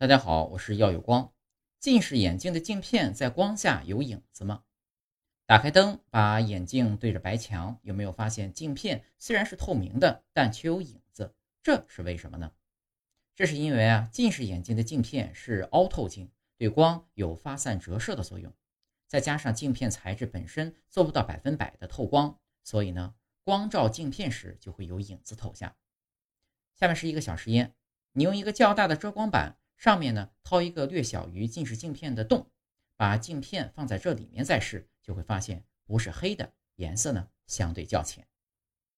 大家好，我是耀有光。近视眼镜的镜片在光下有影子吗？打开灯，把眼镜对着白墙，有没有发现镜片虽然是透明的，但却有影子？这是为什么呢？这是因为啊，近视眼镜的镜片是凹透镜，对光有发散折射的作用，再加上镜片材质本身做不到百分百的透光，所以呢，光照镜片时就会有影子透下。下面是一个小实验，你用一个较大的遮光板。上面呢掏一个略小于近视镜片的洞，把镜片放在这里面再试，就会发现不是黑的，颜色呢相对较浅。